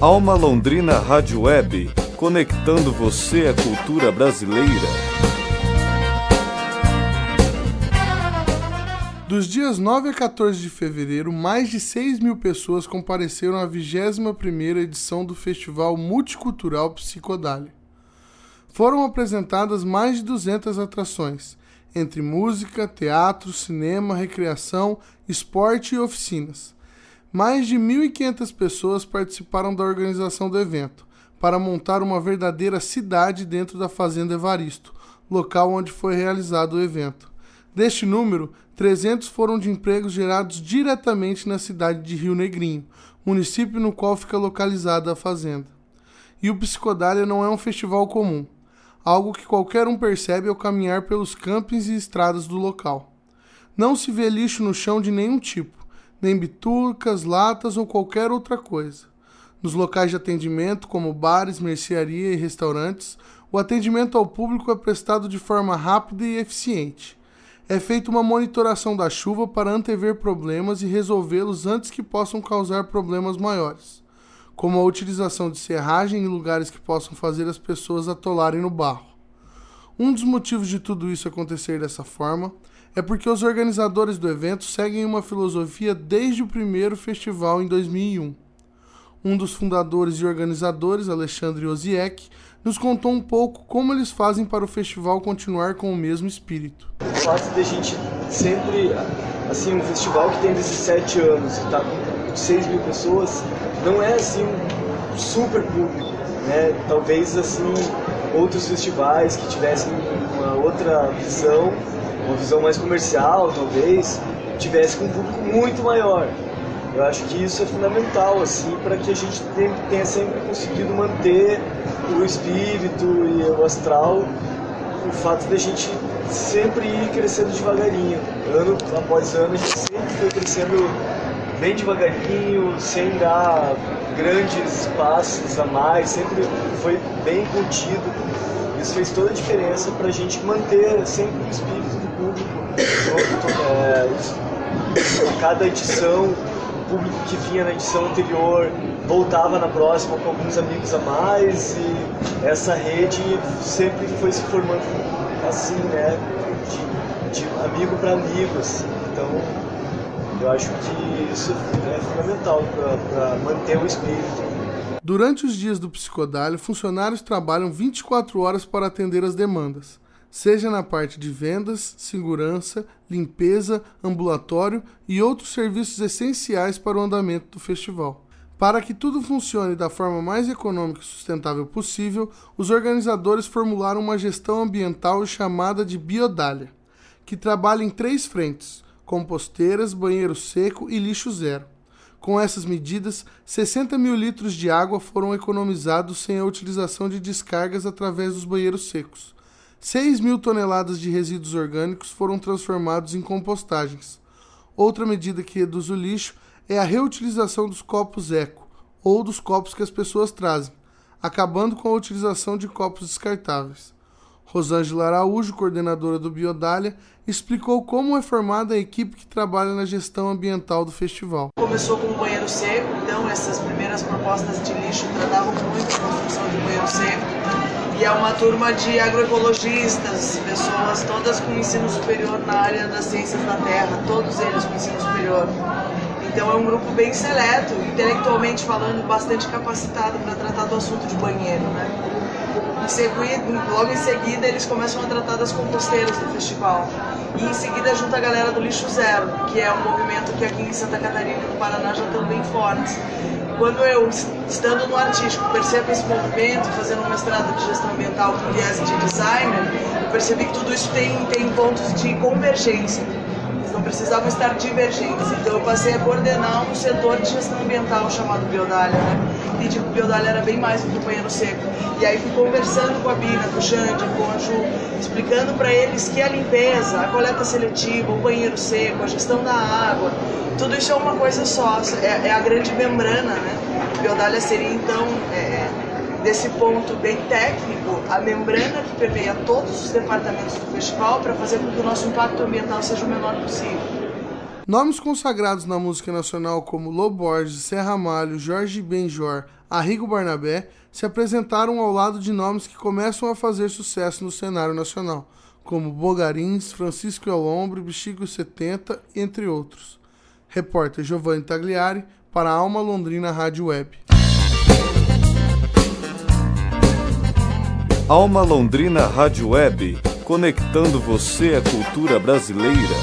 Alma Londrina Rádio Web, conectando você à cultura brasileira. Dos dias 9 a 14 de fevereiro, mais de 6 mil pessoas compareceram à 21ª edição do Festival Multicultural Psicodália. Foram apresentadas mais de 200 atrações, entre música, teatro, cinema, recreação, esporte e oficinas. Mais de 1.500 pessoas participaram da organização do evento, para montar uma verdadeira cidade dentro da Fazenda Evaristo, local onde foi realizado o evento. Deste número, 300 foram de empregos gerados diretamente na cidade de Rio Negrinho, município no qual fica localizada a fazenda. E o Psicodália não é um festival comum, algo que qualquer um percebe ao caminhar pelos campings e estradas do local. Não se vê lixo no chão de nenhum tipo nem bitucas, latas ou qualquer outra coisa. Nos locais de atendimento, como bares, mercearia e restaurantes, o atendimento ao público é prestado de forma rápida e eficiente. É feita uma monitoração da chuva para antever problemas e resolvê-los antes que possam causar problemas maiores, como a utilização de serragem em lugares que possam fazer as pessoas atolarem no barro. Um dos motivos de tudo isso acontecer dessa forma é porque os organizadores do evento seguem uma filosofia desde o primeiro festival em 2001. Um dos fundadores e organizadores, Alexandre Oziek, nos contou um pouco como eles fazem para o festival continuar com o mesmo espírito. O fato de a gente sempre, assim, um festival que tem 17 anos e está com 6 mil pessoas, não é assim um super público, né? Talvez assim outros festivais que tivessem uma outra visão uma visão mais comercial, talvez, tivesse com um público muito maior. Eu acho que isso é fundamental, assim, para que a gente tenha sempre conseguido manter o espírito e o astral, o fato de a gente sempre ir crescendo devagarinho. Ano após ano, a gente sempre foi crescendo bem devagarinho, sem dar grandes passos a mais, sempre foi bem contido. Isso fez toda a diferença para a gente manter sempre o espírito do público. É, a cada edição, o público que vinha na edição anterior voltava na próxima com alguns amigos a mais e essa rede sempre foi se formando assim, né? De, de amigo para amigo, assim. Então, eu acho que isso é fundamental para manter o espírito. Durante os dias do psicodálio, funcionários trabalham 24 horas para atender as demandas, seja na parte de vendas, segurança, limpeza, ambulatório e outros serviços essenciais para o andamento do festival. Para que tudo funcione da forma mais econômica e sustentável possível, os organizadores formularam uma gestão ambiental chamada de Biodália, que trabalha em três frentes: composteiras, banheiro seco e lixo zero. Com essas medidas, 60 mil litros de água foram economizados sem a utilização de descargas através dos banheiros secos. 6 mil toneladas de resíduos orgânicos foram transformados em compostagens. Outra medida que reduz o lixo é a reutilização dos copos eco, ou dos copos que as pessoas trazem, acabando com a utilização de copos descartáveis. Rosângela Araújo, coordenadora do Biodália, explicou como é formada a equipe que trabalha na gestão ambiental do festival. Começou com o banheiro seco, então essas primeiras propostas de lixo tratavam muito a construção de banheiro seco. E é uma turma de agroecologistas, pessoas todas com ensino superior na área das ciências da terra, todos eles com ensino superior. Então é um grupo bem seleto, intelectualmente falando, bastante capacitado para tratar do assunto de banheiro, né? Em logo em seguida eles começam a tratar das composteiras do festival. E em seguida junta a galera do Lixo Zero, que é um movimento que aqui em Santa Catarina e no Paraná já estão bem fortes. Quando eu, estando no artístico, percebo esse movimento, fazendo um mestrado de gestão ambiental com viés de designer, eu percebi que tudo isso tem, tem pontos de convergência precisavam estar divergentes. Então eu passei a coordenar um setor de gestão ambiental chamado Biodália, né? E tipo, Biodália era bem mais do que o banheiro seco. E aí fui conversando com a Bina, com o Xande, com a Ju, explicando para eles que a limpeza, a coleta seletiva, o banheiro seco, a gestão da água, tudo isso é uma coisa só, é, é a grande membrana, né? Biodália seria então é, desse ponto bem técnico, a membrana que permeia todos os departamentos do festival para fazer com que o nosso impacto ambiental seja o menor possível. Nomes consagrados na música nacional como Lô Borges, Serra Malho, Jorge Benjor, Arrigo Barnabé se apresentaram ao lado de nomes que começam a fazer sucesso no cenário nacional, como Bogarins, Francisco Elombre, Bexigo 70, entre outros. Repórter Giovanni Tagliari para a Alma Londrina Rádio Web. Alma Londrina Rádio Web, conectando você à cultura brasileira.